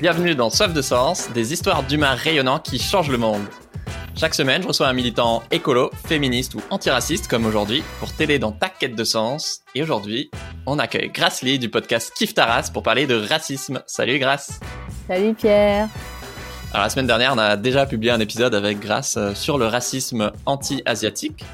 Bienvenue dans Soif de Sens, des histoires d'humains rayonnants qui changent le monde. Chaque semaine, je reçois un militant écolo, féministe ou antiraciste comme aujourd'hui pour t'aider dans ta quête de sens. Et aujourd'hui, on accueille Grace Lee du podcast Kif Taras pour parler de racisme. Salut Grace Salut Pierre Alors la semaine dernière, on a déjà publié un épisode avec Grace euh, sur le racisme anti-asiatique.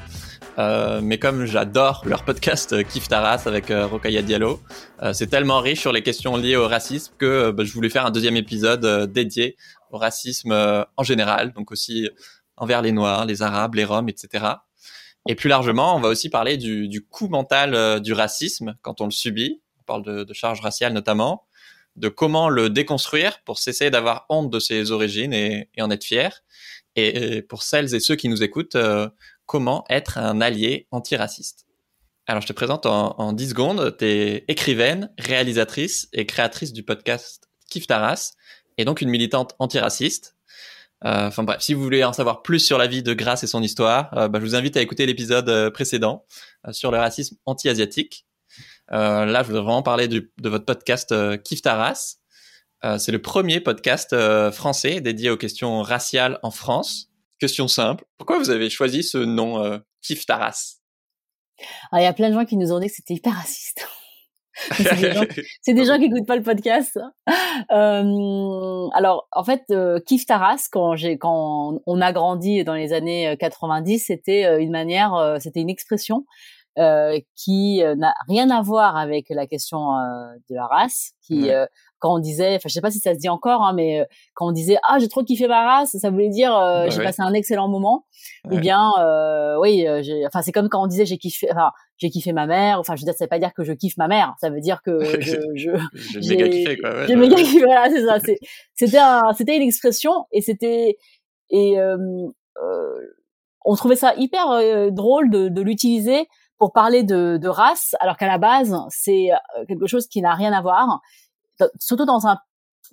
Euh, mais comme j'adore leur podcast euh, Kif Taras avec euh, Rokaya Diallo, euh, c'est tellement riche sur les questions liées au racisme que bah, je voulais faire un deuxième épisode dédié au racisme en général, donc aussi envers les Noirs, les Arabes, les Roms, etc. Et plus largement, on va aussi parler du, du coût mental du racisme quand on le subit. On parle de, de charge raciale notamment, de comment le déconstruire pour cesser d'avoir honte de ses origines et, et en être fier. Et, et, pour celles et ceux qui nous écoutent, comment être un allié antiraciste. Alors, je te présente en, en 10 secondes. Tu es écrivaine, réalisatrice et créatrice du podcast Kif Taras, et donc une militante antiraciste. Euh, enfin bref, si vous voulez en savoir plus sur la vie de Grace et son histoire, euh, bah, je vous invite à écouter l'épisode euh, précédent sur le racisme anti-asiatique. Là, je voudrais vraiment parler du, de votre podcast Kif Taras. C'est le premier podcast français dédié aux questions raciales en France. Question simple. Pourquoi vous avez choisi ce nom euh, Kif Taras? Il y a plein de gens qui nous ont dit que c'était hyper raciste. c'est des, gens, des gens qui n'écoutent pas le podcast. Euh, alors, en fait, euh, Kif Taras, quand quand on a grandi dans les années 90, c'était une manière, c'était une expression euh, qui n'a rien à voir avec la question de la race, qui ouais quand on disait, enfin je sais pas si ça se dit encore, hein, mais euh, quand on disait ah j'ai trop kiffé ma race, ça voulait dire euh, bah, j'ai ouais. passé un excellent moment. Ouais. Ou bien euh, oui, enfin c'est comme quand on disait j'ai kiffé, enfin j'ai kiffé ma mère. Enfin je veux dire ça veut pas dire que je kiffe ma mère, ça veut dire que je je j'ai méga kiffé quoi. Ouais, j'ai méga kiffé, voilà c'est ça. C'était un, c'était une expression et c'était et on trouvait ça hyper drôle de, de l'utiliser pour parler de, de race, alors qu'à la base c'est quelque chose qui n'a rien à voir surtout dans un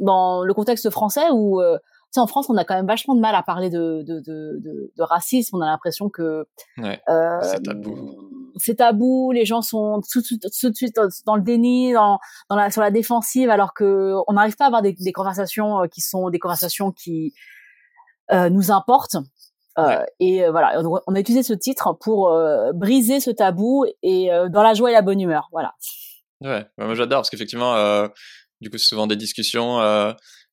dans le contexte français où euh, tu sais en France on a quand même vachement de mal à parler de de de, de, de racisme. On a l'impression que ouais, euh, c'est tabou. c'est tabou les gens sont tout, tout, tout, de suite dans le déni dans dans la sur la défensive alors que on n'arrive pas à avoir des, des conversations euh, qui sont des conversations qui euh, nous importent. Euh, et voilà. On a utilisé ce titre pour briser ce tabou et dans la joie et la bonne humeur. Voilà. Ouais. Moi j'adore parce qu'effectivement du coup, c'est souvent des discussions. Euh,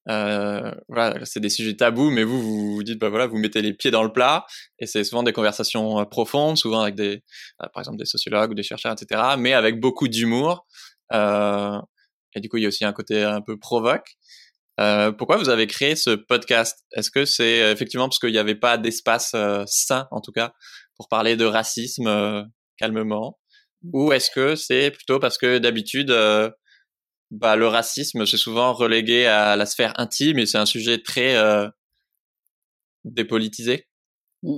euh, voilà, c'est des sujets tabous, mais vous, vous vous dites, bah voilà, vous mettez les pieds dans le plat, et c'est souvent des conversations euh, profondes, souvent avec des, euh, par exemple, des sociologues ou des chercheurs, etc., mais avec beaucoup d'humour. Euh, et du coup, il y a aussi un côté un peu provoque. Euh, pourquoi vous avez créé ce podcast? Est-ce que c'est effectivement parce qu'il n'y avait pas d'espace sain, en tout cas, pour parler de racisme calmement, ou est-ce que c'est plutôt parce que d'habitude bah, le racisme, c'est souvent relégué à la sphère intime et c'est un sujet très euh, dépolitisé. Mmh.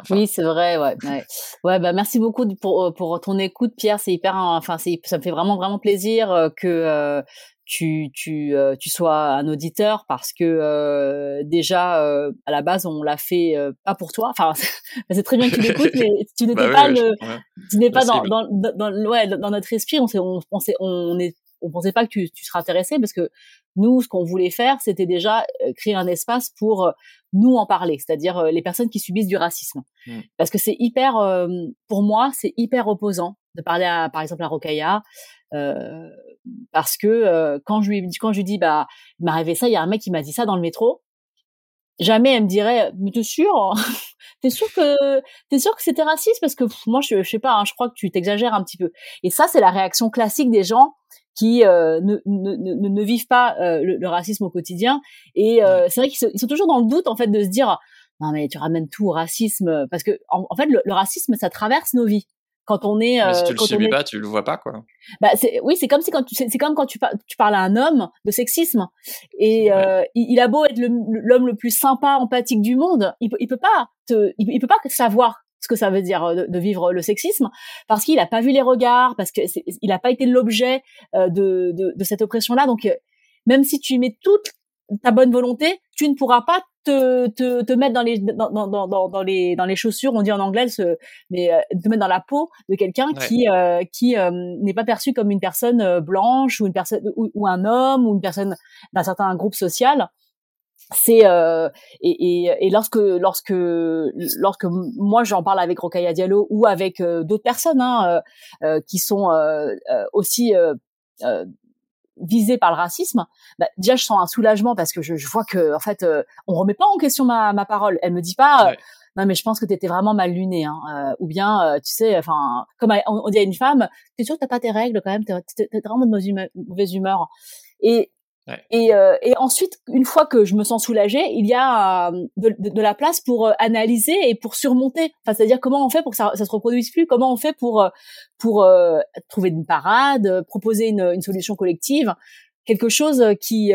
Enfin. Oui, c'est vrai. Ouais, ouais. ouais. bah merci beaucoup pour euh, pour ton écoute, Pierre. C'est hyper. Enfin, c'est ça me fait vraiment vraiment plaisir euh, que euh, tu tu euh, tu sois un auditeur parce que euh, déjà à la base on l'a fait pas pour toi. Enfin, c'est très bien que tu l'écoutes, mais tu n'étais bah, pas oui, le, ouais. tu n'es pas dans, dans, dans, ouais dans notre esprit. On on on, on est on pensait pas que tu, tu serais intéressé parce que nous, ce qu'on voulait faire, c'était déjà euh, créer un espace pour euh, nous en parler, c'est-à-dire euh, les personnes qui subissent du racisme. Mmh. Parce que c'est hyper, pour moi, c'est hyper opposant de parler à, par exemple, à Rokaya, euh, parce que quand je lui quand je lui dis bah il m'est arrivé ça, il y a un mec qui m'a dit ça dans le métro. Jamais elle me dirait mais t'es sûr t'es sûr que t'es sûr que c'était raciste parce que pff, moi je, je sais pas hein, je crois que tu t'exagères un petit peu et ça c'est la réaction classique des gens qui euh, ne, ne, ne, ne, vivent pas euh, le, le, racisme au quotidien. Et euh, c'est vrai qu'ils sont toujours dans le doute en fait de se dire non mais tu ramènes tout au racisme parce que en, en fait le, le, racisme ça traverse nos vies. Quand on est, mais si tu le subis est... pas, tu le vois pas quoi. Bah c'est oui, c'est comme si quand tu c'est comme quand tu, par, tu parles à un homme de sexisme et ouais. il, il, a beau être l'homme le, plus sympa, empathique du monde, il peut il peut pas te il, il peut pas savoir ce que ça veut dire euh, de, de vivre le sexisme, parce qu'il n'a pas vu les regards, parce qu'il n'a pas été l'objet euh, de, de, de, cette oppression-là. Donc, euh, même si tu mets toutes ta bonne volonté, tu ne pourras pas te, te, te mettre dans les dans, dans, dans, dans, les dans les chaussures, on dit en anglais, se, mais euh, te mettre dans la peau de quelqu'un qui euh, qui euh, n'est pas perçu comme une personne blanche ou une personne ou, un homme ou une personne d'un certain groupe social. C'est euh, et, et, et, lorsque lorsque lorsque moi j'en parle avec Rokaya Diallo ou avec d'autres personnes hein, qui sont aussi visée par le racisme, bah, déjà je sens un soulagement parce que je, je vois que en fait euh, on remet pas en question ma, ma parole. Elle me dit pas euh, non mais je pense que tu étais vraiment mal luné hein, euh, ou bien tu sais enfin comme on, dit à une femme, t'es sûr que t'as pas tes règles quand même, t'es es, vraiment de mauvaise humeur. Et et, euh, et, ensuite, une fois que je me sens soulagée, il y a euh, de, la place pour euh, analyser et pour surmonter. Enfin, c'est-à-dire comment on fait pour que ça, ça se reproduise plus, comment on fait pour pour trouver une parade, proposer une, une solution collective? Quelque chose qui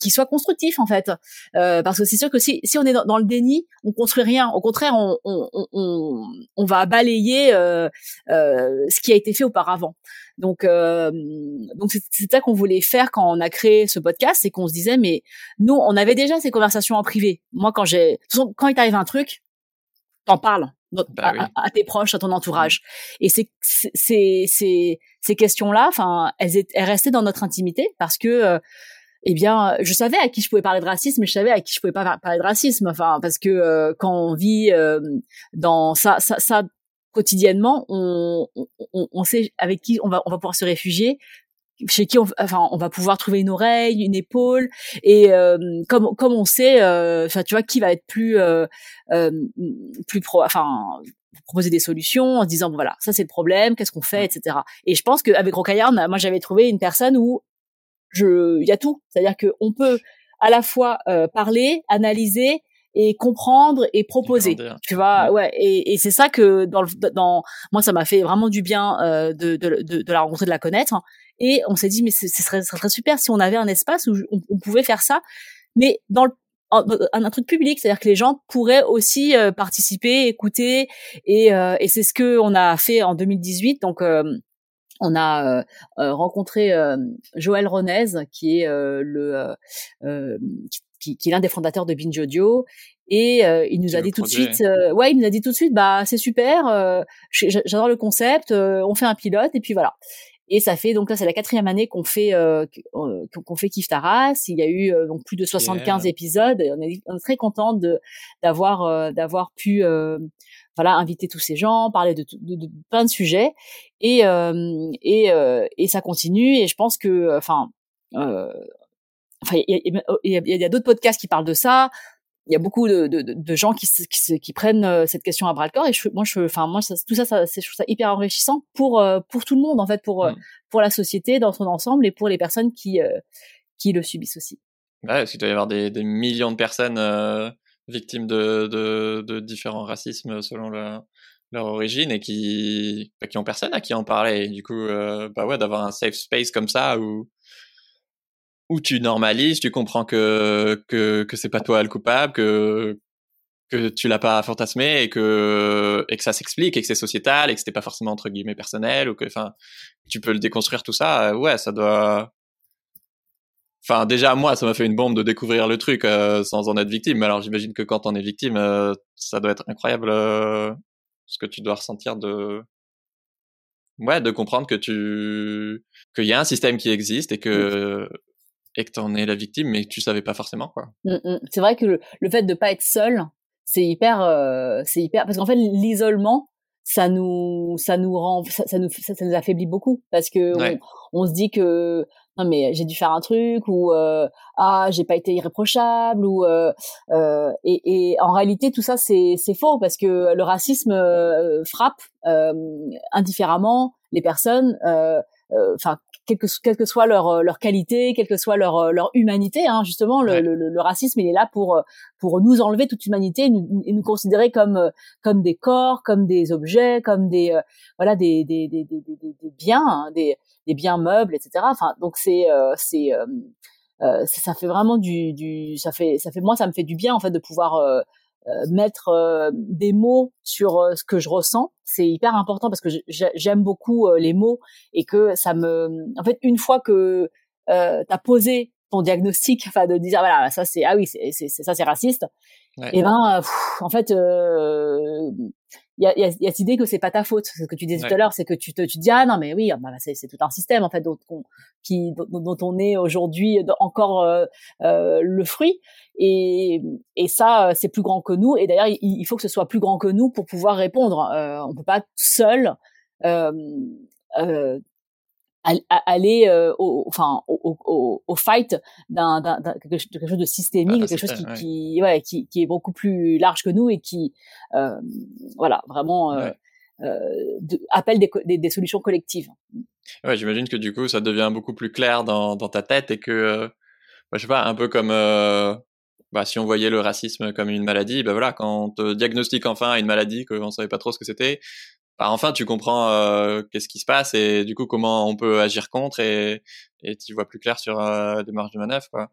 qui soit constructif en fait. Euh, parce que c'est sûr que si si on est dans, le déni on construit rien. Au contraire on on on, on va balayer euh, euh, ce qui a été fait auparavant donc donc c'est ça qu'on voulait faire quand on a créé ce podcast c'est qu'on se disait mais nous on avait déjà ces conversations en privé moi quand j'ai quand il t'arrive un truc t'en parles bah à, tes proches, à ton entourage. Et c'est c'est c'est ces questions-là, enfin, elles, elles restaient dans notre intimité parce que euh, eh bien, je savais à qui je pouvais parler de racisme, mais je savais à qui je pouvais pas parler de racisme. Enfin, parce que euh, quand on vit euh, dans ça, ça, ça quotidiennement, on, on, on, sait avec qui on va, on va pouvoir se réfugier, chez qui on, enfin, on va pouvoir trouver une oreille, une épaule, et comme comme on sait, enfin, tu vois, qui va être plus plus pro, enfin, proposer des solutions en se disant voilà ça c'est le problème qu'est-ce qu'on fait etc et je pense qu'avec Rocaillard moi j'avais trouvé une personne où je il y a tout. C'est-à-dire que on peut à la fois euh, parler analyser et comprendre et proposer tu vois ouais. et, et c'est ça que dans le, dans moi ça m'a fait vraiment du bien euh, de, de, de, de, la rencontrer de la connaître et on s'est dit mais ce serait, ce serait super si on avait un espace où on, on pouvait faire ça. Mais dans le un, truc public, c'est-à-dire que les gens pourraient aussi euh, participer, écouter, et, euh, et c'est ce que on a fait en 2018. Donc euh, on a rencontré Joël Ronez, qui est le qui, qui, est l'un des fondateurs de Binge Audio, et il nous a dit tout de suite, ouais, il nous a dit tout de suite, bah c'est super, j'adore le concept, on fait un pilote, et puis voilà. Et ça fait donc là c'est la quatrième année qu'on fait euh, qu'on fait Kif Taras. Il y a eu euh, donc plus de 75 épisodes. Et on, est, on est très content de d'avoir euh, d'avoir pu voilà inviter tous ces gens, parler de, de, de plein de sujets et et et ça continue. Et je pense que enfin enfin il y a, y a, y a d'autres podcasts qui parlent de ça il y a beaucoup de, de, de gens qui, qui, qui, prennent euh, cette question à bras le corps et je, moi je enfin moi ça, tout ça, je trouve ça hyper enrichissant pour euh, pour tout le monde en fait pour euh, mm. pour la société dans son ensemble et pour les personnes qui qui le subissent aussi. Ouais, parce qu'il doit y avoir des, des millions de personnes victimes de, de, de, différents racismes selon leur, leur origine et qui bah, qui ont personne à qui en parler. Et du coup, bah ouais, d'avoir un safe space comme ça où où tu normalises, tu comprends que que que c'est pas toi le coupable, que que tu l'as pas fantasmé et que et que ça s'explique et que c'est sociétal et que c'était pas forcément entre guillemets personnel ou que enfin tu peux le déconstruire tout ça. Euh, ouais, ça doit. Enfin, déjà moi, ça m'a fait une bombe de découvrir le truc euh, sans en être victime. Mais alors, j'imagine que quand on est victime, euh, ça doit être incroyable ce que tu dois ressentir de ouais, de comprendre que tu qu'il y a un système qui existe et que et que t'en es la victime, mais tu savais pas forcément quoi. Mmh, mmh. C'est vrai que le, fait de pas être seul, c'est hyper, euh, c'est hyper, parce qu'en fait l'isolement, ça nous, ça nous rend, ça, nous, ça, nous affaiblit beaucoup parce que on, se dit que non mais j'ai dû faire un truc ou euh, ah j'ai pas été irréprochable ou euh, euh, et, et, en réalité tout ça c'est c'est faux parce que le racisme euh, frappe euh, indifféremment les personnes enfin quelle que, quelle que soit leur, euh, leur qualité, quelle que soit leur, euh, leur humanité. Hein, justement, le, le, le, racisme, il est là pour, euh, pour nous enlever toute humanité et nous, et nous considérer comme, comme des corps, comme des objets, comme des, voilà, des, des, des, des, des biens, hein, des, des biens meubles, etc. Enfin, donc c'est, c'est, ça fait vraiment du, du, ça fait, ça fait, moi, ça me fait du bien en fait de pouvoir euh, mettre euh, des mots sur euh, ce que je ressens, c'est hyper important parce que j'aime beaucoup les mots et que ça me, en fait, une fois que euh, t'as posé ton diagnostic, enfin de dire voilà ça c'est ah oui c'est ça c'est raciste. Et ben en fait il y a, y, a, y a cette idée que c'est pas ta faute. Ce que tu disais tout à l'heure, c'est que tu te, tu dis ah non mais oui, ah, bah, c'est, c'est tout un système en fait dont on, qui dont, on est aujourd'hui encore euh, euh, le fruit. Et, et ça, c'est plus grand que nous. Et d'ailleurs, il, il, faut que ce soit plus grand que nous pour pouvoir répondre. Euh, on peut pas seul euh, euh, aller euh, au, enfin au, au, au fight d'un, d'un, quelque chose de systémique, quelque chose qui, qui, ouais, qui, qui est beaucoup plus large que nous et qui euh, voilà vraiment euh, euh de, appelle des, des, des, solutions collectives. Ouais, j'imagine que du coup ça devient beaucoup plus clair dans, dans ta tête et que euh, bah, je sais pas un peu comme bah, si on voyait le racisme comme une maladie, ben voilà, quand on te diagnostique enfin une maladie qu'on savait pas trop ce que c'était, bah, enfin tu comprends euh, qu'est-ce qui se passe et du coup comment on peut agir contre et et tu vois plus clair sur euh, des marges de manœuvre quoi.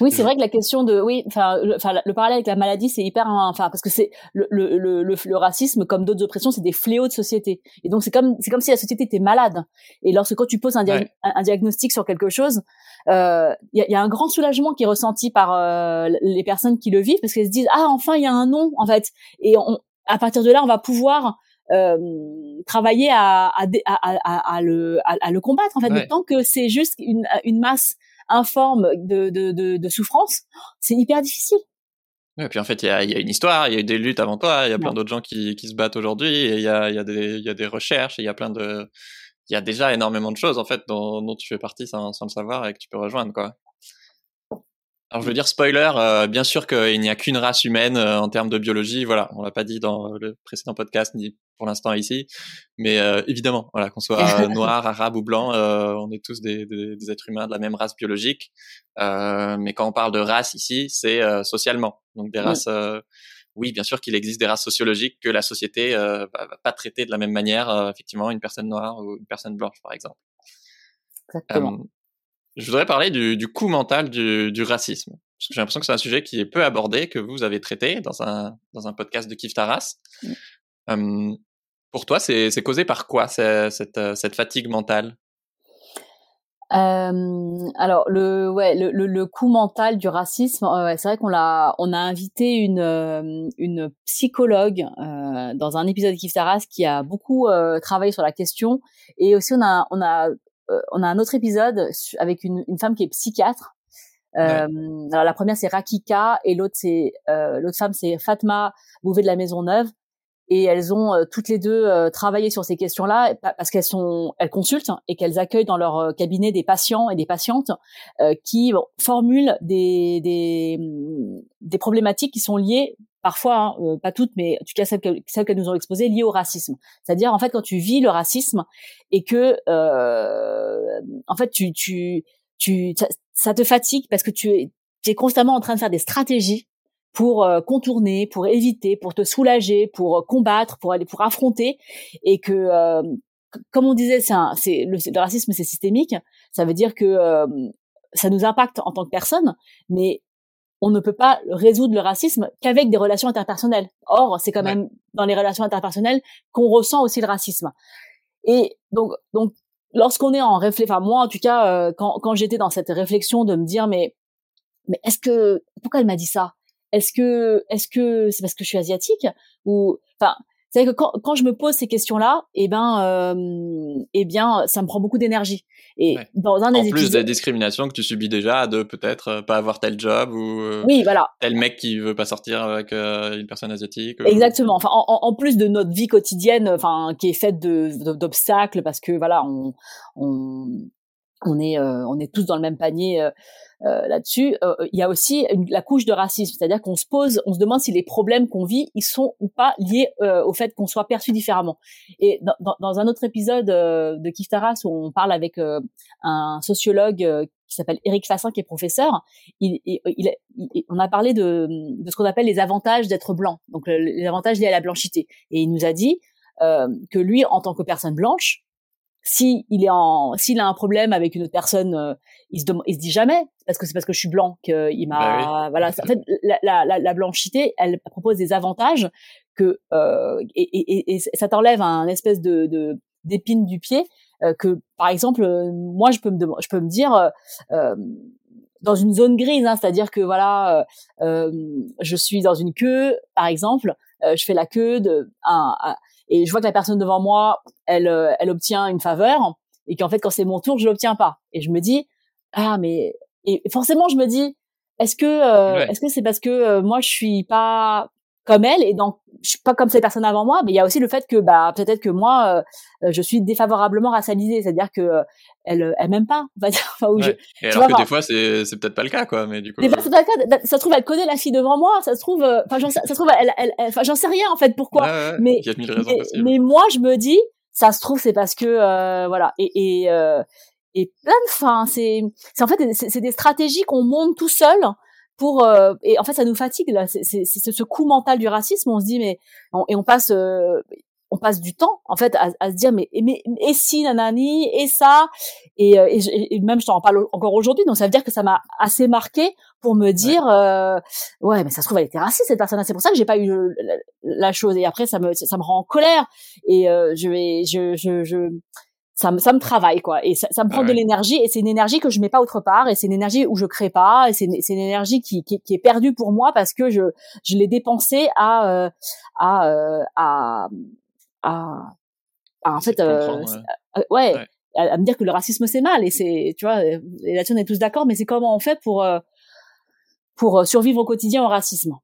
Oui, c'est vrai que la question de oui, enfin, le, le parallèle avec la maladie, c'est hyper, enfin, parce que c'est le, le, le, le, racisme, comme d'autres oppressions, c'est des fléaux de société. Et donc c'est comme c'est comme si la société était malade. Et lorsque quand tu poses un, un, diagnostic sur quelque chose, il euh, y, a, y, a, un grand soulagement qui est ressenti par euh, les personnes qui le vivent parce qu'elles se disent ah enfin il y a un nom en fait. Et on, à partir de là, on va pouvoir euh, travailler à, à, à, à, le, à, le combattre en fait. Ouais. tant que c'est juste une, une masse informe de, de, de, de souffrance, c'est hyper difficile. Et puis en fait, il y a, y a, une histoire, il y a eu des luttes avant toi, il y a plein d'autres gens qui, qui se battent aujourd'hui, il y a, y, a des, y a des recherches, il y a plein de, il y a déjà énormément de choses en fait dont, dont tu fais partie sans, sans, le savoir et que tu peux rejoindre quoi. Alors je veux dire spoiler, euh, bien sûr qu'il n'y a qu'une race humaine euh, en termes de biologie, voilà, on l'a pas dit dans le précédent podcast ni pour l'instant ici, mais euh, évidemment, voilà, qu'on soit noir, arabe ou blanc, euh, on est tous des, des, des, êtres humains de la même race biologique, mais quand on parle de race ici, c'est socialement, donc des races. oui, bien sûr qu'il existe des races sociologiques que la société va, va, pas traiter de la même manière, effectivement, une personne noire ou une personne blanche, par exemple. Exactement je voudrais parler du, du coût mental du, du racisme. Parce que j'ai l'impression que c'est un sujet qui est peu abordé, que vous avez traité dans un, dans un podcast de Kif Taras. Mm. Um, pour toi, c'est causé par quoi cette, cette fatigue mentale? Euh, alors le ouais le, le, le, coût mental du racisme euh, c'est vrai qu'on l'a on a invité une euh, une psychologue euh, dans un épisode de Kif Taras qui a beaucoup euh, travaillé sur la question et aussi on a on a euh, on a un autre épisode avec une, une femme qui est psychiatre. Euh, alors la première c'est Rakika et l'autre c'est euh, l'autre femme c'est Fatma Bouvet de la Maison Neuve et elles ont euh, toutes les deux euh, travaillé sur ces questions-là parce qu'elles sont elles consultent et qu'elles accueillent dans leur cabinet des patients et des patientes qui formulent des, des, des problématiques qui sont liées parfois, hein, euh, pas toutes, mais en tout cas celles qu'elles nous ont exposées, liées au racisme. C'est-à-dire, en fait, quand tu vis le racisme et que, euh, en fait, tu, tu, tu, ça, te fatigue parce que tu es, tu es constamment en train de faire des stratégies pour euh, contourner, pour éviter, pour te soulager, pour combattre, pour aller, pour affronter, et que, euh, comme on disait, c'est, c'est le, le, racisme, c'est systémique. Ça veut dire que ça nous impacte en tant que personne, mais on ne peut pas résoudre le racisme qu'avec des relations interpersonnelles. Or, c'est quand même dans les relations interpersonnelles qu'on ressent aussi le racisme. Et donc, donc, lorsqu'on est en réflexion, enfin moi en tout cas, euh, quand, quand j'étais dans cette réflexion de me dire, mais, mais est-ce que, pourquoi elle m'a dit ça? Est-ce que, est-ce que c'est parce que je suis asiatique ou, enfin, c'est que quand, quand je me pose ces questions-là, eh ben, euh, eh bien, ça me prend beaucoup d'énergie. Et dans un des en plus des discriminations que tu subis déjà, de peut-être euh, pas avoir tel job ou euh, oui, voilà. tel mec qui veut pas sortir avec euh, une personne asiatique. Exactement. Enfin, en, en, plus de notre vie quotidienne, enfin, qui est faite de d'obstacles parce que voilà, on on on est on est tous dans le même panier euh, là-dessus, euh, il y a aussi une, la couche de racisme, c'est-à-dire qu'on se pose, on se demande si les problèmes qu'on vit, ils sont ou pas liés euh, au fait qu'on soit perçu différemment. Et dans, dans, dans un autre épisode de Kiftaras où on parle avec un sociologue qui s'appelle Eric Fassin, qui est professeur, il, il, il, on a parlé de, de ce qu'on appelle les avantages d'être blanc, donc les avantages liés à la blanchité. Et il nous a dit euh, que lui, en tant que personne blanche, si il est en, s'il a un problème avec une autre personne, euh, il se il se dit jamais parce que c'est parce que je suis blanc qu'il m'a, bah voilà. En fait, la, la, la, blanchité, elle propose des avantages que euh, et, et, et, ça t'enlève un espèce de, de d'épine du pied euh, que par exemple moi je peux me je peux me dire dans une zone grise, hein, c'est-à-dire que voilà, euh, je suis dans une queue, par exemple, je fais la queue de un, et je vois que la personne devant moi, elle, elle obtient une faveur, et qu'en fait quand c'est mon tour, je l'obtiens pas, et je me dis ah mais et forcément je me dis est-ce que est-ce que c'est parce que moi je suis pas comme elle et donc je suis pas comme ces personnes avant moi mais il y a aussi le fait que bah peut-être que moi euh, je suis défavorablement racialisée. C'est-à-dire que euh, elle elle m'aime pas enfin où je, et alors que des fois c'est c'est peut-être pas le cas quoi mais du coup des fois c'est pas le cas. Ça se trouve elle connaît la fille devant moi ça se trouve euh, enfin j'en ça se trouve elle elle enfin j'en sais rien en fait pourquoi. Mais, mais, mais moi je me dis ça se trouve c'est parce que voilà. Et et et plein de fins c'est c'est en fait c'est des stratégies qu'on monte tout seul pour euh, et en fait ça nous fatigue là. C'est ce coup mental du racisme on se dit mais et on passe euh, on passe du temps en fait à, à se dire mais, mais et si nanani et ça et, euh, et, et même je t'en parle encore aujourd'hui donc ça veut dire que ça m'a assez marqué pour me dire ouais. ouais. mais ça se trouve elle était raciste cette personne c'est pour ça que j'ai pas eu la, la, chose et après ça me ça me rend en colère et je vais je je, je ça me, ça me travaille quoi et ça, ça me prend de l'énergie et c'est une énergie que je mets pas autre part et c'est une énergie où je crée pas et c'est une, une énergie qui, qui, qui, est perdue pour moi parce que je je l'ai dépensée à, euh, à, euh, à, à à en fait euh, ouais, À, me dire que le racisme c'est mal et c'est tu vois et là-dessus on est tous d'accord mais c'est comment on fait pour pour survivre au quotidien au racisme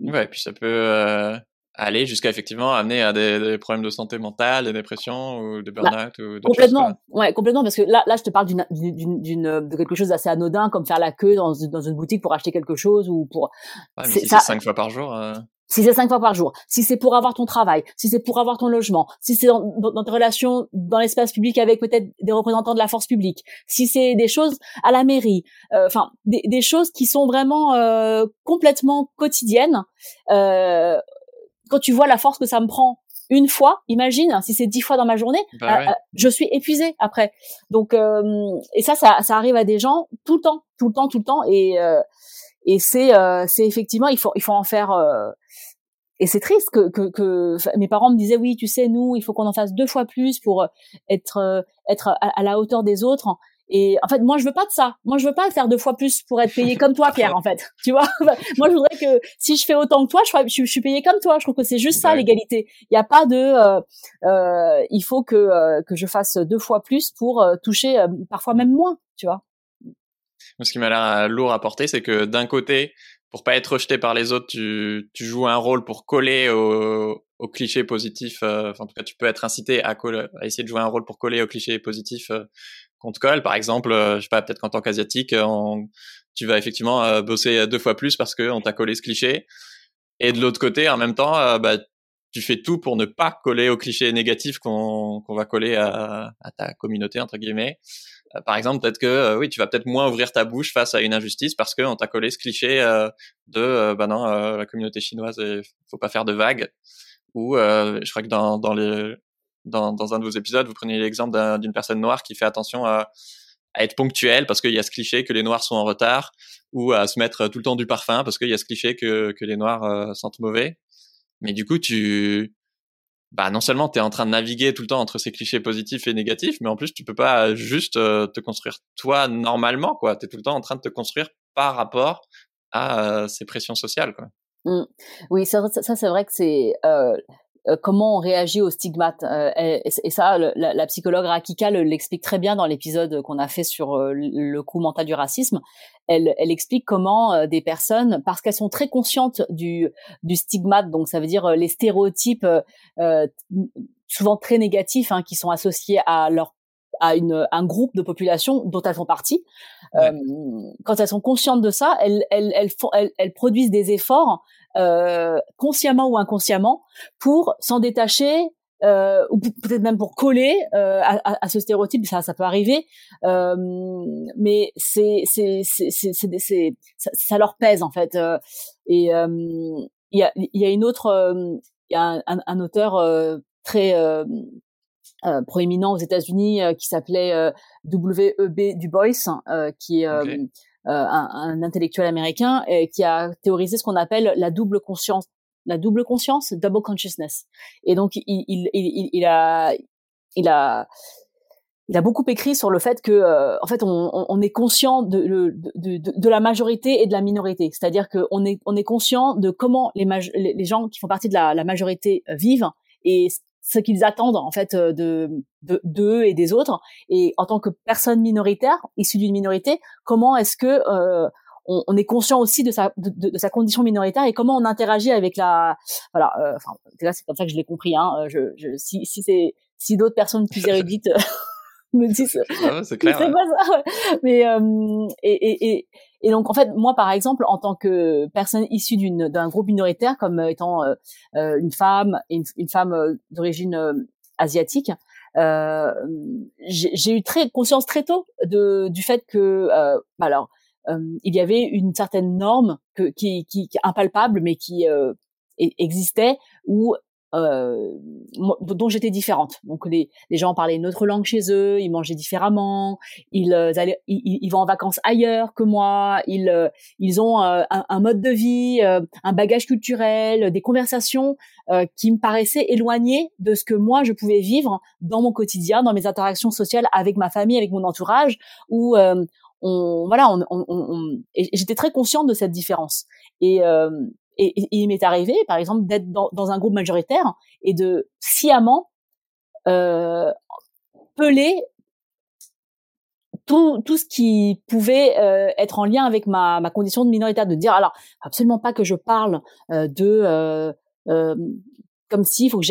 ouais puis ça peut aller jusqu'à effectivement amener à des, des, problèmes de santé mentale, des dépressions ou des bah, burn-out ou complètement, ouais, complètement parce que là, là, je te parle d'une, d'une, de quelque chose d'assez anodin comme faire la queue dans, dans une boutique pour acheter quelque chose ou pour. Ouais, mais si c'est cinq fois par jour. Euh... Si c'est cinq fois par jour, si c'est pour avoir ton travail, si c'est pour avoir ton logement, si c'est dans, dans, tes relations dans l'espace public avec peut-être des représentants de la force publique, si c'est des choses à la mairie, euh, enfin des, des, choses qui sont vraiment euh, complètement quotidiennes. Euh, quand tu vois la force que ça me prend une fois, imagine si c'est dix fois dans ma journée, bah euh, euh, je suis épuisée après. Donc euh, et ça, ça, ça arrive à des gens tout le temps, tout le temps, tout le temps, et et c'est c'est effectivement il faut il faut en faire. Et c'est triste que, que, que mes parents me disaient oui, tu sais, nous, il faut qu'on en fasse deux fois plus pour être être à la hauteur des autres. Et en fait, moi, je veux pas de ça. Moi, je veux pas faire deux fois plus pour être payé comme toi, Pierre. En fait, tu vois? moi, je voudrais que si je fais autant que toi, je, je, suis payé comme toi. Je trouve que c'est juste ça l'égalité. Il n'y a pas de. Euh, euh, il faut que euh, que je fasse deux fois plus pour euh, toucher euh, parfois même moins, tu vois? Ce qui m'a l'air lourd à porter, c'est que d'un côté, pour pas être rejeté par les autres, tu, tu joues un rôle pour coller au, au cliché positif. enfin, en tout cas, tu peux être incité à, coller, à essayer de jouer un rôle pour coller au cliché positif qu'on te colle. Par exemple, euh, je sais pas, peut-être qu'en tant qu'asiatique, euh, tu vas effectivement euh, bosser deux fois plus parce qu'on t'a collé ce cliché. Et de l'autre côté, en même temps, bah, tu fais tout pour ne pas coller au cliché négatif qu'on va coller à, ta communauté entre guillemets. par exemple, peut-être que oui, tu vas peut-être moins ouvrir ta bouche face à une injustice parce qu'on t'a collé ce cliché de bah non, la communauté chinoise, il faut pas faire de vagues. Ou je crois que dans, dans les dans, dans un de vos épisodes, vous prenez l'exemple d'une personne noire qui fait attention à, à être ponctuelle parce qu'il y a ce cliché que les noirs sont en retard ou à se mettre tout le temps du parfum parce qu'il y a ce cliché que, que les noirs euh, sentent mauvais. Mais du coup, tu, bah, non seulement tu es en train de naviguer tout le temps entre ces clichés positifs et négatifs, mais en plus, tu peux pas juste euh, te construire toi normalement, quoi. Tu es tout le temps en train de te construire par rapport à euh, ces pressions sociales, quoi. Mmh. Oui, ça, c'est vrai que c'est euh, comment on réagit aux stigmates. Euh, et, ça, la, psychologue Rakika l'explique très bien dans l'épisode qu'on a fait sur euh, le coût mental du racisme. Elle, explique comment des personnes, parce qu'elles sont très conscientes du, du stigmate, donc ça veut dire les stéréotypes souvent très négatifs hein, qui sont associés à leur à une, un groupe de population dont elles font partie. quand elles sont conscientes de ça, elles, elles, elles, font, elles produisent des efforts euh, consciemment ou inconsciemment, pour s'en détacher euh, ou peut-être même pour coller euh, à, à, ce stéréotype, ça, ça peut arriver, euh, mais c'est c'est c'est c'est ça, ça, leur pèse en fait. Euh, et euh, il y a y a une autre il y a un, un, auteur très proéminent aux États-Unis qui s'appelait W.E.B. Du Bois, qui euh, un, un, intellectuel américain qui a théorisé ce qu'on appelle la double conscience la double conscience, double consciousness. Et donc il, il, il, il a il a il a beaucoup écrit sur le fait que, en fait, on, on, est conscient de, de, de, de, la majorité et de la minorité. C'est-à-dire qu'on est, on est conscient de comment les, les gens qui font partie de la, la majorité vivent et ce qu'ils attendent en fait euh, de d'eux et des autres. Et en tant que personne minoritaire, issue d'une minorité, comment est-ce que euh, on, on, est conscient aussi de sa de, de, sa condition minoritaire et comment on interagit avec la voilà. Euh, enfin, c'est comme ça que je l'ai compris. Hein. Euh, je, je, si si c'est si d'autres personnes plus érudites me disent, c'est clair. Pas ça, Mais euh, et, et, et et donc en fait, moi par exemple, en tant que personne issue d'une d'un groupe minoritaire, comme euh, étant euh, euh, une femme, une, femme d'origine asiatique, euh, j'ai eu très conscience très tôt de du fait que alors il y avait une certaine norme que, qui, qui, qui impalpable mais qui existait où euh, dont j'étais différente. Donc les, les gens parlaient une autre langue chez eux, ils mangeaient différemment, ils euh, allaient, ils, vont en vacances ailleurs que moi, ils euh, ont un, un, mode de vie, un bagage culturel, des conversations qui me paraissaient éloignées de ce que moi je pouvais vivre dans mon quotidien, dans mes interactions sociales avec ma famille, avec mon entourage, où voilà, j'étais très consciente de cette différence. Et et, il m'est arrivé, par exemple, d'être dans, dans, un groupe majoritaire et de sciemment euh, peler tout, tout ce qui pouvait euh, être en lien avec ma, ma condition de minoritaire, de dire alors absolument pas que je parle euh, de euh, euh comme s'il faut que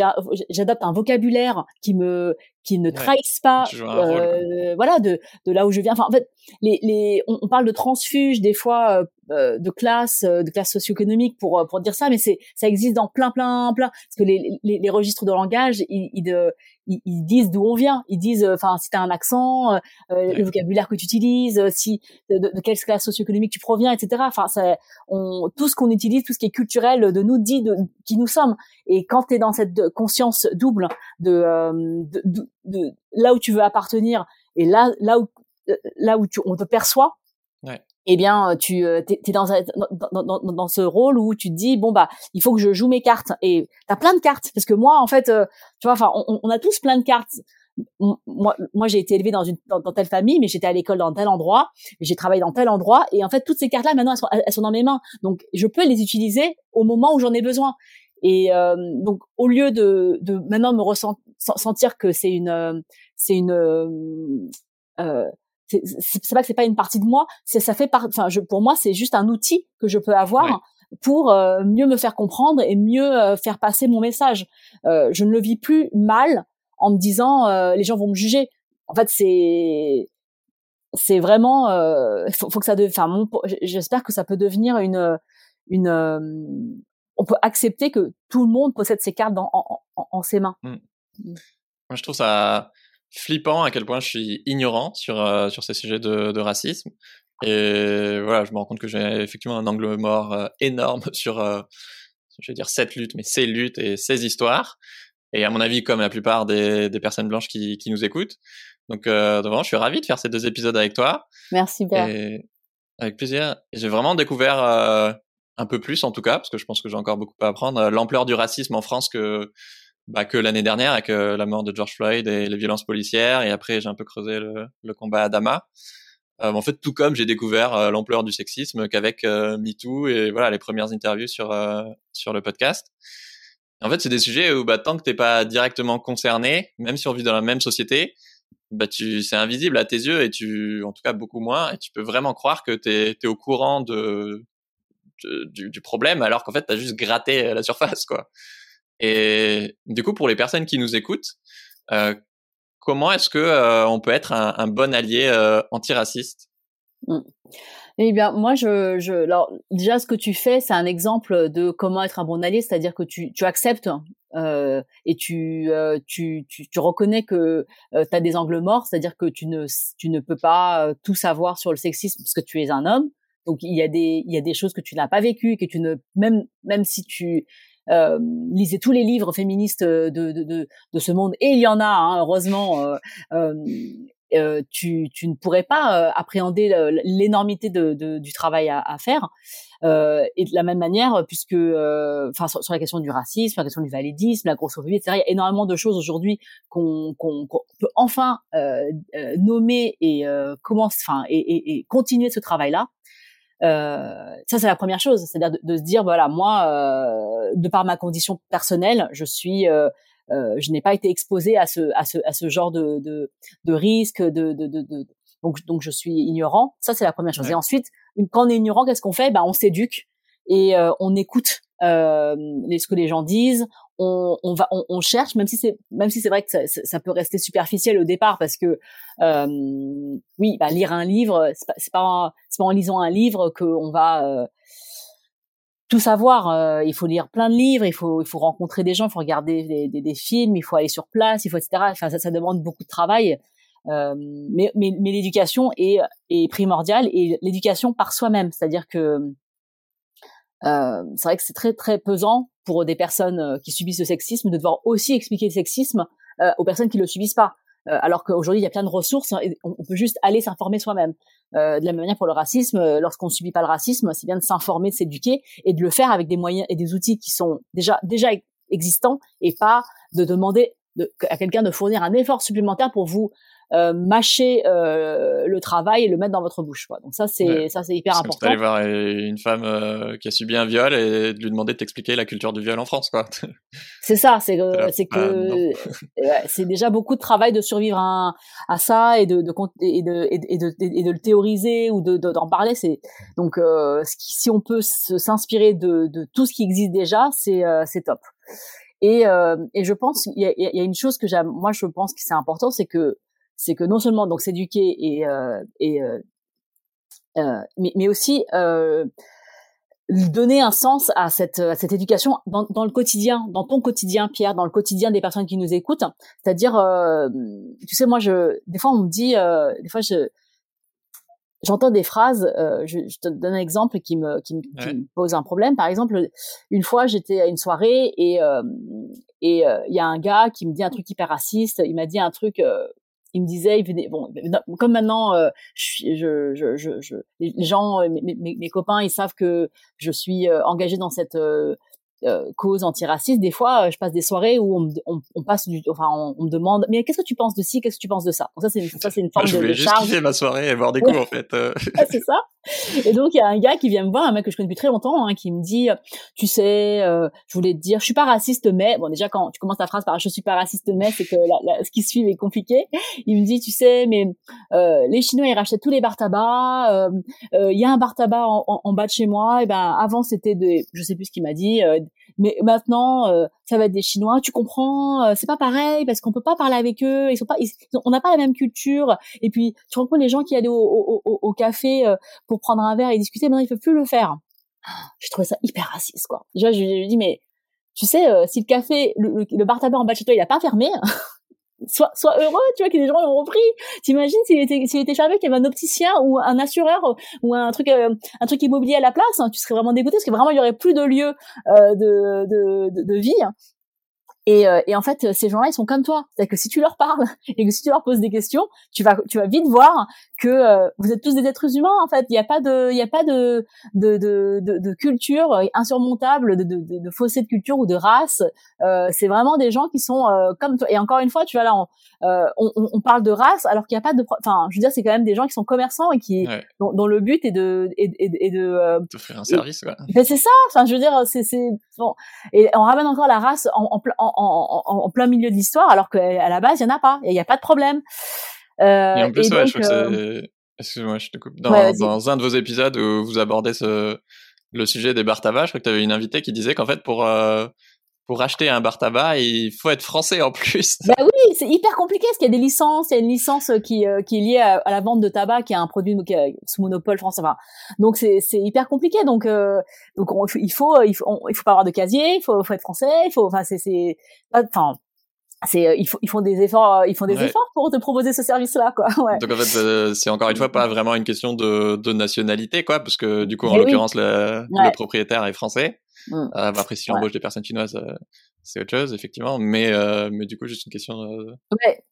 j'adapte un vocabulaire qui me qui ne trahisse pas euh, voilà de de là où je viens. Enfin en fait les les on, parle de transfuge des fois euh, de classe euh, de classe socio-économique pour pour dire ça mais c'est ça existe dans plein plein plein. Parce que les les, les registres de langage ils, ils, ils, disent d'où on vient. Ils disent enfin si tu as un accent le vocabulaire que tu utilises si de, de, quelle classe socio-économique tu proviens etc enfin ça on tout ce qu'on utilise tout ce qui est culturel de nous dit de qui nous sommes. Et quand tu es dans cette conscience double de, de de là où tu veux appartenir et là là où euh, là où tu, on te perçoit ouais. Eh bien tu euh, es, dans, dans, dans, dans, ce rôle où tu te dis bon bah il faut que je joue mes cartes. Et t'as plein de cartes. Parce que moi en fait euh, tu vois enfin on, on, a tous plein de cartes. Moi, moi j'ai été élevée dans une dans, telle famille, mais j'étais à l'école dans tel endroit, j'ai travaillé dans tel endroit, et en fait toutes ces cartes-là maintenant elles sont, elles sont dans mes mains, donc je peux les utiliser au moment où j'en ai besoin. Et euh, donc, au lieu de, de maintenant me ressentir que c'est une, c'est une, euh, c'est pas que c'est pas une partie de moi, c'est ça fait part. Enfin, je, pour moi, c'est juste un outil que je peux avoir. pour euh, mieux me faire comprendre et mieux euh, faire passer mon message. Euh, je ne le vis plus mal en me disant les gens vont me juger. En fait, c'est c'est vraiment faut, faut que ça enfin j'espère que ça peut devenir une une on peut accepter que tout le monde possède ses cartes dans, en, en, ses mains. Mm. Mm. Moi, je trouve ça flippant à quel point je suis ignorant sur euh, sur ces sujets de, de, racisme. Et voilà, je me rends compte que j'ai effectivement un angle mort euh, énorme sur, euh, je vais dire cette lutte, mais ces luttes et ces histoires. Et à mon avis, comme la plupart des, des personnes blanches qui, qui nous écoutent. Donc, vraiment, je suis ravi de faire ces deux épisodes avec toi. Merci, bien. Avec plaisir. J'ai vraiment découvert un peu plus en tout cas, parce que je pense que j'ai encore beaucoup à apprendre, euh, l'ampleur du racisme en France que bah, que l'année dernière avec euh, la mort de George Floyd et les violences policières. Et après, j'ai un peu creusé le, le combat à Dama. Euh, en fait, tout comme j'ai découvert l'ampleur du sexisme qu'avec MeToo et voilà les premières interviews sur sur le podcast. En fait, c'est des sujets où bah, tant que t'es pas directement concerné, même si on vit dans la même société, bah tu c'est invisible à tes yeux et tu en tout cas beaucoup moins et tu peux vraiment croire que t'es es au courant de du, du, problème alors qu'en fait t'as juste gratté la surface quoi. Et du coup pour les personnes qui nous écoutent, euh, comment est-ce que euh, on peut être un, un bon allié euh, antiraciste? Mmh. Eh bien, moi, je, je, alors déjà, ce que tu fais, c'est un exemple de comment être un bon allié, c'est-à-dire que tu, tu acceptes euh, et tu, euh, tu, tu, tu, reconnais que euh, tu as des angles morts, c'est-à-dire que tu ne, tu ne peux pas tout savoir sur le sexisme parce que tu es un homme. Donc il y a des il y a des choses que tu n'as pas vécues, que tu ne même même si tu euh, lisais tous les livres féministes de, de, de, de, ce monde et il y en a hein, heureusement euh, euh, tu, tu ne pourrais pas appréhender l'énormité du travail à, à faire. Euh, et de la même manière, puisque, enfin, sur, la question du racisme, la question du validisme, la grossophobie, etc. Il y a énormément de choses aujourd'hui qu'on qu'on peut enfin nommer et commence, enfin, et, et, et, continuer ce travail-là. Euh, ça c'est la première chose, c'est-à-dire de, de, se dire voilà moi, euh, de par ma condition personnelle, je suis, euh, je n'ai pas été exposé à ce à ce à ce genre de de, de risque, de, de, de, donc donc je suis ignorant. Ça c'est la première chose. Et ensuite, quand on est ignorant, qu'est-ce qu'on fait? Ben on s'éduque et on écoute euh, ce que les gens disent, on, on va, on, on, cherche, même si c'est, même si c'est vrai que ça, ça, peut rester superficiel au départ, parce que euh, oui, bah, lire un livre, c'est pas, c'est pas, pas, en lisant un livre qu'on va euh, tout savoir. Euh, il faut lire plein de livres, il faut, il faut rencontrer des gens, il faut regarder des, des, des films, il faut aller sur place, il faut etc. Enfin, ça, ça demande beaucoup de travail. Euh, mais, mais, mais l'éducation est, est primordiale et l'éducation par soi-même, c'est-à-dire que euh, c'est vrai que c'est très très pesant pour des personnes euh, qui subissent le sexisme de devoir aussi expliquer le sexisme euh, aux personnes qui le subissent pas. Euh, alors qu'aujourd'hui il y a plein de ressources et on, peut juste aller s'informer soi-même. Euh, de la même manière pour le racisme, lorsqu'on subit pas le racisme, c'est bien de s'informer, de s'éduquer et de le faire avec des moyens et des outils qui sont déjà déjà existants et pas de demander de, à quelqu'un de fournir un effort supplémentaire pour vous euh, mâcher euh, le travail et le mettre dans votre bouche. Quoi. Donc ça, c'est ça, c'est hyper important. Aller voir une femme euh, qui a subi un viol et de lui demander de t'expliquer la culture du viol en France, quoi. c'est ça, c'est c'est que c'est déjà beaucoup de travail de survivre à, à ça et de, de, et de, et de, et de, le théoriser ou de d'en parler. C'est donc si on peut s'inspirer de, de tout ce qui existe déjà, c'est c'est top. Et, euh, et je pense il y a, y a, une chose que j'aime moi je pense que c'est important c'est que c'est que non seulement donc s'éduquer et, euh, et euh, euh, mais, mais, aussi donner un sens à cette, à cette éducation dans, dans, le quotidien, dans ton quotidien, Pierre, dans le quotidien des personnes qui nous écoutent. C'est-à-dire, tu sais, moi, je, des fois, on me dit, des fois, je, j'entends des phrases. Je, je, te donne un exemple qui me, qui, me, qui me, pose un problème. Par exemple, une fois, j'étais à une soirée et et il y a un gars qui me dit un truc hyper raciste. Il m'a dit un truc il me disait, il venait, bon, comme maintenant, euh, je, je, je, je, les gens, mes, mes, mes, copains, ils savent que je suis euh, engagée dans cette euh, euh, cause antiraciste, des fois, euh, je passe des soirées où on, on, on passe du, enfin, on, me demande, mais qu'est-ce que tu penses de ci, qu'est-ce que tu penses de ça? Donc ça, c'est une, ça, c'est une forme je voulais de, juste charge. ma soirée et boire des coups, en fait. Euh. c'est ça. Et donc, il y a un gars qui vient me voir, un mec que je connais depuis très longtemps, hein, qui me dit, tu sais, euh, je voulais te dire, je suis pas raciste, mais, bon, déjà, quand tu commences ta phrase par je suis pas raciste, mais, c'est que ce qui suit est compliqué. Il me dit, tu sais, mais euh, les Chinois, ils rachètent tous les bar tabac, il y a un bar tabac en, en, bas de chez moi, et ben, avant, c'était de, je sais plus ce qu'il m'a dit, mais maintenant euh, ça va être des Chinois. Tu comprends euh, C'est pas pareil parce qu'on peut pas parler avec eux. Ils sont pas, on n'a pas la même culture. Et puis tu rencontres les gens qui allaient au, au, au, au café euh, pour prendre un verre et discuter. Maintenant ils peuvent plus le faire. Je trouvais ça hyper raciste quoi. Déjà je lui dis mais tu sais si le café, le, le bar tabac en bas de chez toi il a pas fermé. sois, heureux, tu vois, que les gens l'ont repris. T'imagines s'il était, s'il était fermé, qu'il y avait un opticien ou un assureur ou un truc, euh, un truc immobilier à la place, hein, tu serais vraiment dégoûté parce que vraiment il y aurait plus de lieu euh, de, de, de, de, vie. Hein. Et, euh, et, en fait, ces gens-là, ils sont comme toi. C'est-à-dire que si tu leur parles et que si tu leur poses des questions, tu vas, tu vas vite voir que euh, vous êtes tous des êtres humains. En fait, il n'y a pas de, il y a pas de, de, de, de, de culture insurmontable, de, de, de, fossé de culture ou de race. Euh, c'est vraiment des gens qui sont euh, comme toi. Et encore une fois, tu vois là, on, on, on parle de race alors qu'il n'y a pas de, enfin, je veux dire, c'est quand même des gens qui sont commerçants et qui, dont, le but est de, et, et, de, faire un service. Quoi. Mais c'est ça. Enfin, je veux dire, c'est, c'est bon. Et on ramène encore la race en, en, en en, en, plein milieu de l'histoire, alors qu'à la base, il y en a pas, il n'y a pas de problème. Euh, et en plus, ouais, je crois que euh, c'est... Excuse-moi, je te coupe. Dans, dans, un de vos épisodes où vous abordez ce, le sujet des bar tabac, je crois que tu avais une invitée qui disait qu'en fait, pour, euh, pour acheter un bar tabac, il faut être français en plus. Bah oui, c'est hyper compliqué parce qu'il y a des licences, il y a une licence qui, euh, qui est liée à, la vente de tabac, qui est un produit qui est sous monopole français. Enfin, donc c'est c'est hyper compliqué. Donc euh, donc il faut il faut il faut pas avoir de casier, il faut, faut être français, il faut enfin c'est c'est enfin c'est euh, ils, font, ils font des efforts ils font des efforts pour te proposer ce service là quoi ouais. donc en fait c'est encore une fois pas vraiment une question de, de nationalité quoi parce que du coup en l'occurrence le, le, propriétaire est français Mmh. Euh, après, si j'embauche des personnes chinoises, euh, c'est autre chose, effectivement. Mais, euh, mais du coup, juste une question. Ouais.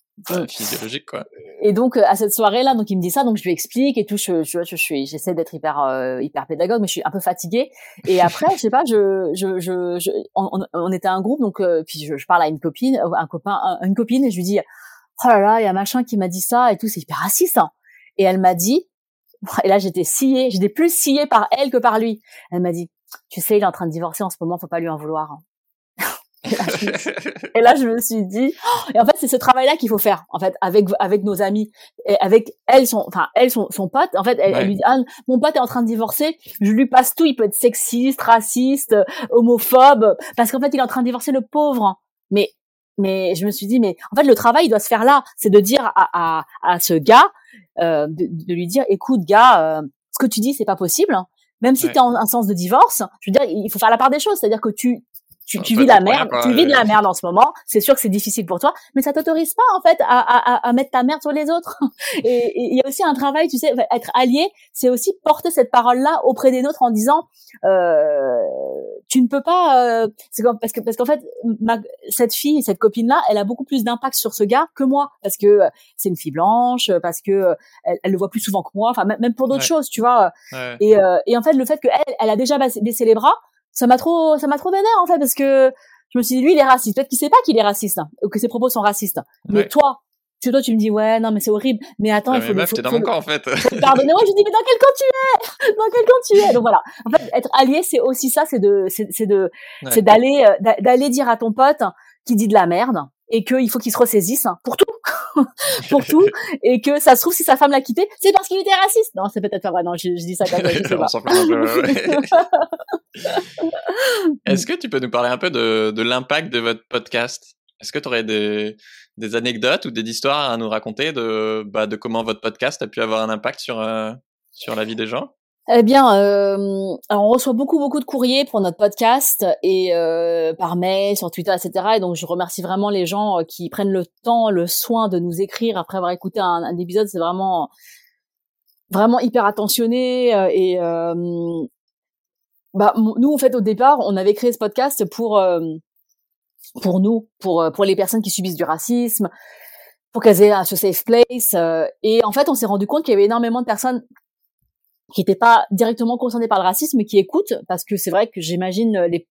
physiologique quoi. Et donc à cette soirée-là, donc il me dit ça, donc je lui explique et tout. Je, je, je, suis, j'essaie d'être hyper hyper pédagogue, mais je suis un peu fatiguée. Et après, je sais pas, je, je, je, on, on, était un groupe, donc puis je, parle à une copine, un copain, une copine, et je lui dis, oh là là, il y a machin qui m'a dit ça et tout, c'est hyper raciste. Hein. Et elle m'a dit, et là j'étais sciée, j'étais plus sciée par elle que par lui. Elle m'a dit, tu sais, il est en train de divorcer en ce moment, faut pas lui en vouloir. Hein. et, là, je me suis dit, oh, et en fait, c'est ce travail-là qu'il faut faire, en fait, avec avec nos amis, et avec elles, son, enfin, elles sont son pote. En fait, elle, lui dit, ah, mon pote est en train de divorcer, je lui passe tout, il peut être sexiste, raciste, homophobe, parce qu'en fait, il est en train de divorcer le pauvre. Mais mais je me suis dit, mais en fait, le travail il doit se faire là, c'est de dire à, à, à ce gars, euh, de, de, lui dire, écoute, gars, euh, ce que tu dis, c'est pas possible. Hein. Même si tu as un, sens de divorce, je veux dire, il faut faire la part des choses, c'est-à-dire que tu tu, tu vis la merde, tu vis de la merde en ce moment. C'est sûr que c'est difficile pour toi, mais ça t'autorise pas en fait à, à, à, mettre ta merde sur les autres. Et il y a aussi un travail, tu sais, être allié, c'est aussi porter cette parole-là auprès des nôtres en disant, euh, tu ne peux pas, euh, parce que parce qu'en fait, ma, cette fille, cette copine-là, elle a beaucoup plus d'impact sur ce gars que moi, parce que euh, c'est une fille blanche, parce que euh, elle, elle, le voit plus souvent que moi, enfin même pour d'autres choses, tu vois. Et, et en fait, le fait qu'elle, elle a déjà baissé les bras ça m'a trop, ça m'a trop vénère en fait parce que je me suis dit lui il est raciste. Peut-être qu'il sait pas qu'il est raciste hein, ou que ses propos sont racistes. Mais toi, tu toi tu me dis ouais non mais c'est horrible. Mais attends, il faut. Mais meuf, t'es dans mon camp en fait. Pardonnez-moi, je dis mais dans quel camp tu es? Dans quel camp tu es? Donc voilà. En fait, être allié c'est aussi ça, c'est de, c'est de, c'est d'aller, euh, d'aller dire à ton pote qui dit de la merde et qu'il faut qu'il se ressaisisse hein, pour tout, pour tout, et que ça se trouve si sa femme l'a quitté, c'est parce qu'il était raciste. Non, c'est peut-être pas vrai. Non, je, dis ça comme ça. Est-ce que tu peux nous parler un peu de, de l'impact de votre podcast? Est-ce que tu aurais des, des anecdotes ou des histoires à nous raconter de, bah, de comment votre podcast a pu avoir un impact sur, euh, sur la vie des gens? Eh bien, euh, on reçoit beaucoup beaucoup de courriers pour notre podcast et euh, par mail, sur Twitter, etc. Et donc, je remercie vraiment les gens euh, qui prennent le temps, le soin de nous écrire après avoir écouté un, un épisode. C'est vraiment vraiment hyper attentionné euh, et euh, bah nous en fait au départ, on avait créé ce podcast pour pour nous, pour pour les personnes qui subissent du racisme, pour qu'elles aient ce safe place. et en fait, on s'est rendu compte qu'il y avait énormément de personnes qui n'étaient pas directement concernés par le racisme, mais qui écoutent, parce que c'est vrai que j'imagine euh, les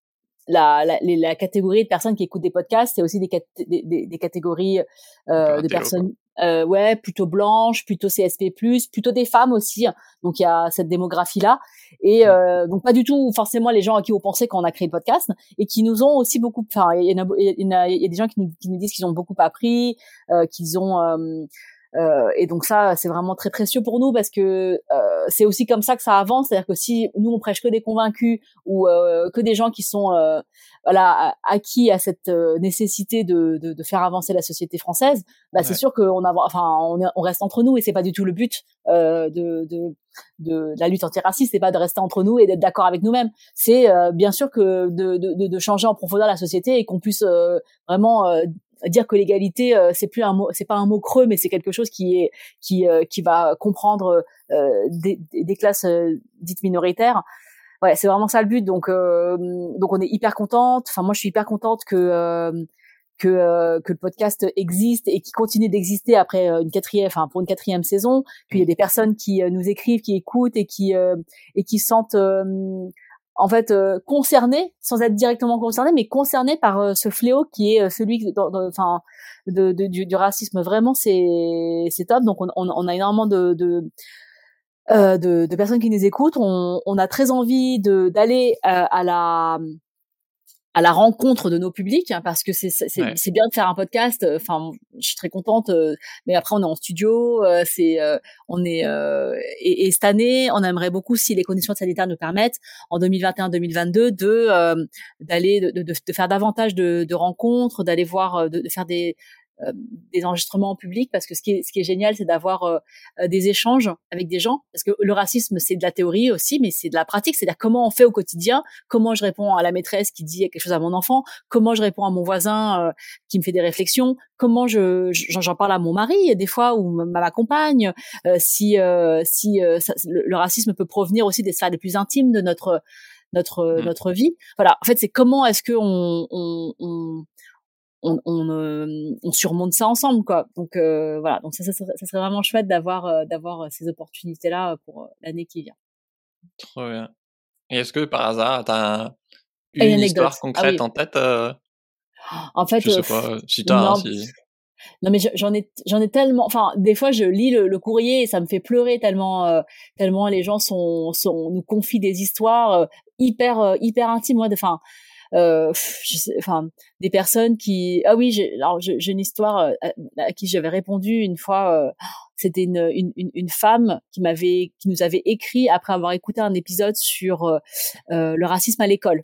la, la, la, catégorie de personnes qui écoutent des podcasts, c'est aussi des, des, des, catégories euh, de personnes, euh, ouais, plutôt blanches, plutôt CSP+, plutôt des femmes aussi. Donc il y a cette démographie là, et mmh. euh, donc pas du tout forcément les gens à qui on pensait quand on a créé le podcast, et qui nous ont aussi beaucoup. Enfin, il y, y, y, a des gens qui nous, qui nous disent qu'ils ont beaucoup appris, euh, qu'ils ont euh, euh, et donc ça, c'est vraiment très précieux pour nous parce que euh, c'est aussi comme ça que ça avance. C'est-à-dire que si nous on prêche que des convaincus ou euh, que des gens qui sont euh, voilà acquis à cette euh, nécessité de, de, de, faire avancer la société française, bah c'est sûr qu'on enfin on, on, reste entre nous et c'est pas du tout le but de, de, de, la lutte antiraciste. C'est pas de rester entre nous et d'être d'accord avec nous-mêmes. C'est bien sûr que de, de, de, changer en profondeur la société et qu'on puisse vraiment dire que l'égalité euh, c'est plus un mot c'est pas un mot creux mais c'est quelque chose qui est qui euh, qui va comprendre euh, des, des, classes dites minoritaires. Ouais c'est vraiment ça le but. Donc donc on est hyper contente. Enfin moi je suis hyper contente que que que le podcast existe et qui continue d'exister après une quatrième enfin pour une quatrième saison. Qu'il y a des personnes qui nous écrivent qui écoutent et qui et qui sentent en fait euh, concernés sans être directement concernés mais concernés par euh, ce fléau qui est euh, celui enfin de, de, du, du, racisme. Vraiment c'est c'est top. Donc on, on, a énormément de de, euh, de de, personnes qui nous écoutent. On, on a très envie de d'aller à la à la rencontre de nos publics hein, parce que c'est c'est bien de faire un podcast euh, enfin je suis très contente euh, mais après on est en studio euh, c'est on est et, et, cette année on aimerait beaucoup si les conditions sanitaires nous permettent en 2021-2022 de d'aller de, de, de, faire davantage de, de rencontres d'aller voir de, faire des euh, des enregistrements en public parce que ce qui est, ce qui est génial, c'est d'avoir euh, euh, des échanges avec des gens parce que le racisme, c'est de la théorie aussi, mais c'est de la pratique, c'est-à-dire comment on fait au quotidien, comment je réponds à la maîtresse qui dit quelque chose à mon enfant, comment je réponds à mon voisin qui me fait des réflexions, comment je j'en parle à mon mari des fois ou à ma compagne, si si le, racisme peut provenir aussi des sphères les plus intimes de notre notre mmh. notre vie. Voilà, en fait, c'est comment est-ce que on, on, on on, on, surmonte ça ensemble quoi. Donc voilà, donc ça, ça, serait, ça serait vraiment chouette d'avoir d'avoir ces opportunités là pour l'année qui vient. Trop bien. Et est-ce que par hasard, tu as une, histoire ah concrète en tête En fait, je sais pas si tu as. si... Non mais j'en ai j'en ai tellement enfin des fois je lis le, courrier et ça me fait pleurer tellement euh, tellement les gens sont, sont nous confient des histoires euh, hyper euh, hyper intimes moi enfin euh, enfin des personnes qui ah oui j'ai alors j'ai une histoire à, qui j'avais répondu une fois c'était une, une, une femme qui m'avait qui nous avait écrit après avoir écouté un épisode sur le racisme à l'école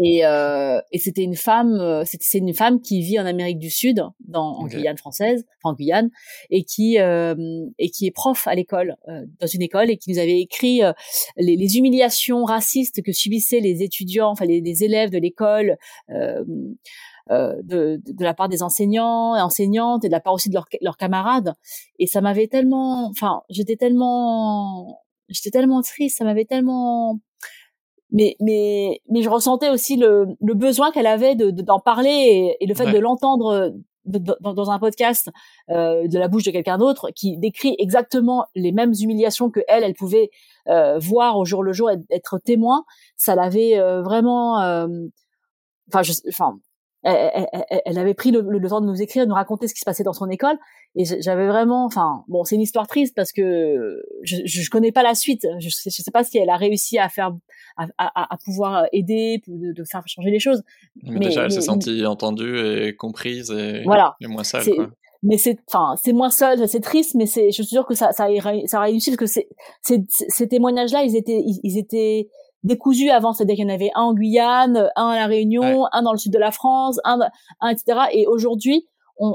et, euh, et c'était une femme, euh, c'est une femme qui vit en Amérique du Sud, dans, en Guyane française, enfin en Guyane, et qui euh, et qui est prof à l'école, euh, dans une école, et qui nous avait écrit euh, les, les, humiliations racistes que subissaient les étudiants, enfin les, les élèves de l'école. Euh, de, de, la part des enseignants et enseignantes et de la part aussi de leurs, leurs camarades et ça m'avait tellement enfin j'étais tellement j'étais tellement triste ça m'avait tellement mais mais mais je ressentais aussi le, le besoin qu'elle avait de d'en parler et, le fait de l'entendre dans, un podcast euh, de la bouche de quelqu'un d'autre qui décrit exactement les mêmes humiliations que elle elle pouvait euh, voir au jour le jour et être témoin ça l'avait euh, vraiment euh, enfin enfin elle, elle, elle, avait pris le, le, temps de nous écrire, de nous raconter ce qui se passait dans son école, et j'avais vraiment, enfin, bon, c'est une histoire triste parce que je, je connais pas la suite. Je, je sais pas si elle a réussi à faire, à, à, à pouvoir aider, de, de, faire changer les choses. Mais, déjà, elle s'est sentie entendue et comprise et, voilà. et moins seule. Quoi. Mais c'est, enfin, c'est moins seul, c'est triste, mais c'est, je suis sûre que ça, ça, ça a réussi parce que c'est, ces témoignages-là, ils étaient, ils étaient décousus avant, c'est-à-dire qu'il y en avait un en Guyane, un à la Réunion, un dans le sud de la France, un, un etc. Et aujourd'hui,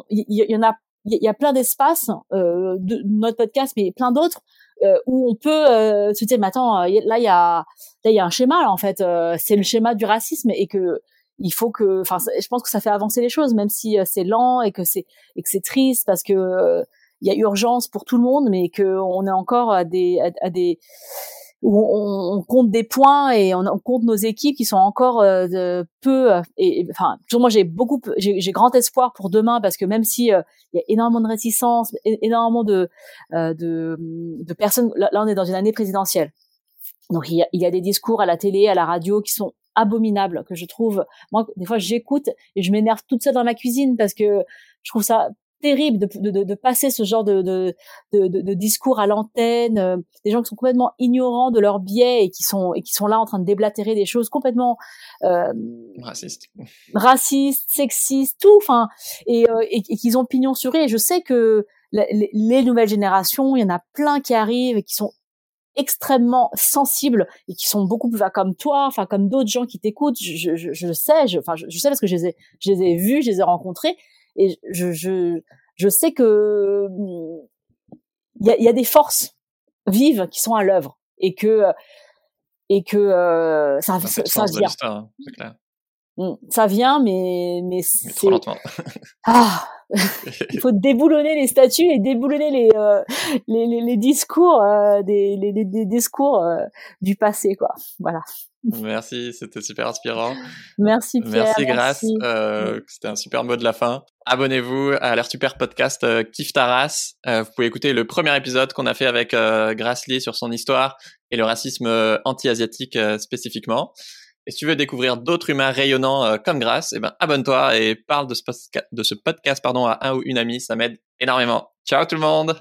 il y, en a, il y a plein d'espaces euh, de notre podcast, mais plein d'autres euh, où on peut euh, se dire, mais attends, là il y a, là il y a un schéma là, en fait, euh, c'est le schéma du racisme et que il faut que, enfin, je pense que ça fait avancer les choses, même si euh, c'est lent et que c'est et que c'est triste parce que il y a urgence pour tout le monde, mais que on est encore à des à des où on, compte des points et on, compte nos équipes qui sont encore euh, de peu et, enfin toujours moi j'ai beaucoup j'ai grand espoir pour demain parce que même si euh, il y a énormément de réticence énormément de euh, de, de personnes là, on est dans une année présidentielle. Donc il y, a, il y a des discours à la télé à la radio qui sont abominables que je trouve moi des fois j'écoute et je m'énerve toute seule dans ma cuisine parce que je trouve ça terrible de, de, de, passer ce genre de, de, de discours à l'antenne, euh, des gens qui sont complètement ignorants de leurs biais et qui sont et qui sont là en train de déblatérer des choses complètement euh, racistes, racistes, sexistes, tout, enfin, et, euh, et, qu'ils ont pignon sur eux. Et je sais que les, les nouvelles générations, il y en a plein qui arrivent et qui sont extrêmement sensibles et qui sont beaucoup plus comme toi, enfin comme d'autres gens qui t'écoutent. Je, je, je, sais, je, enfin je, je, sais parce que je les ai, je les ai vus, je les ai rencontrés et je, je, je sais que il y a, y a, des forces vives qui sont à l'œuvre et que et que euh, ça, ça, ça vient. Hein, mmh, ça vient, mais mais c'est trop lentement. ah, il faut déboulonner les statuts et déboulonner les euh, les, les, les, discours euh, des, les, les, discours euh, du passé quoi. Voilà. Merci, c'était super inspirant. Merci Pierre. Merci Grace. Euh, c'était un super mot de la fin. Abonnez-vous à l'air super podcast euh, Kif Taras. Euh, vous pouvez écouter le premier épisode qu'on a fait avec euh, Grace Lee sur son histoire et le racisme euh, anti-asiatique spécifiquement. Et si tu veux découvrir d'autres humains rayonnants comme Grace, eh ben abonne-toi et parle de ce, de ce podcast pardon à un ou une amie, ça m'aide énormément. Ciao tout le monde.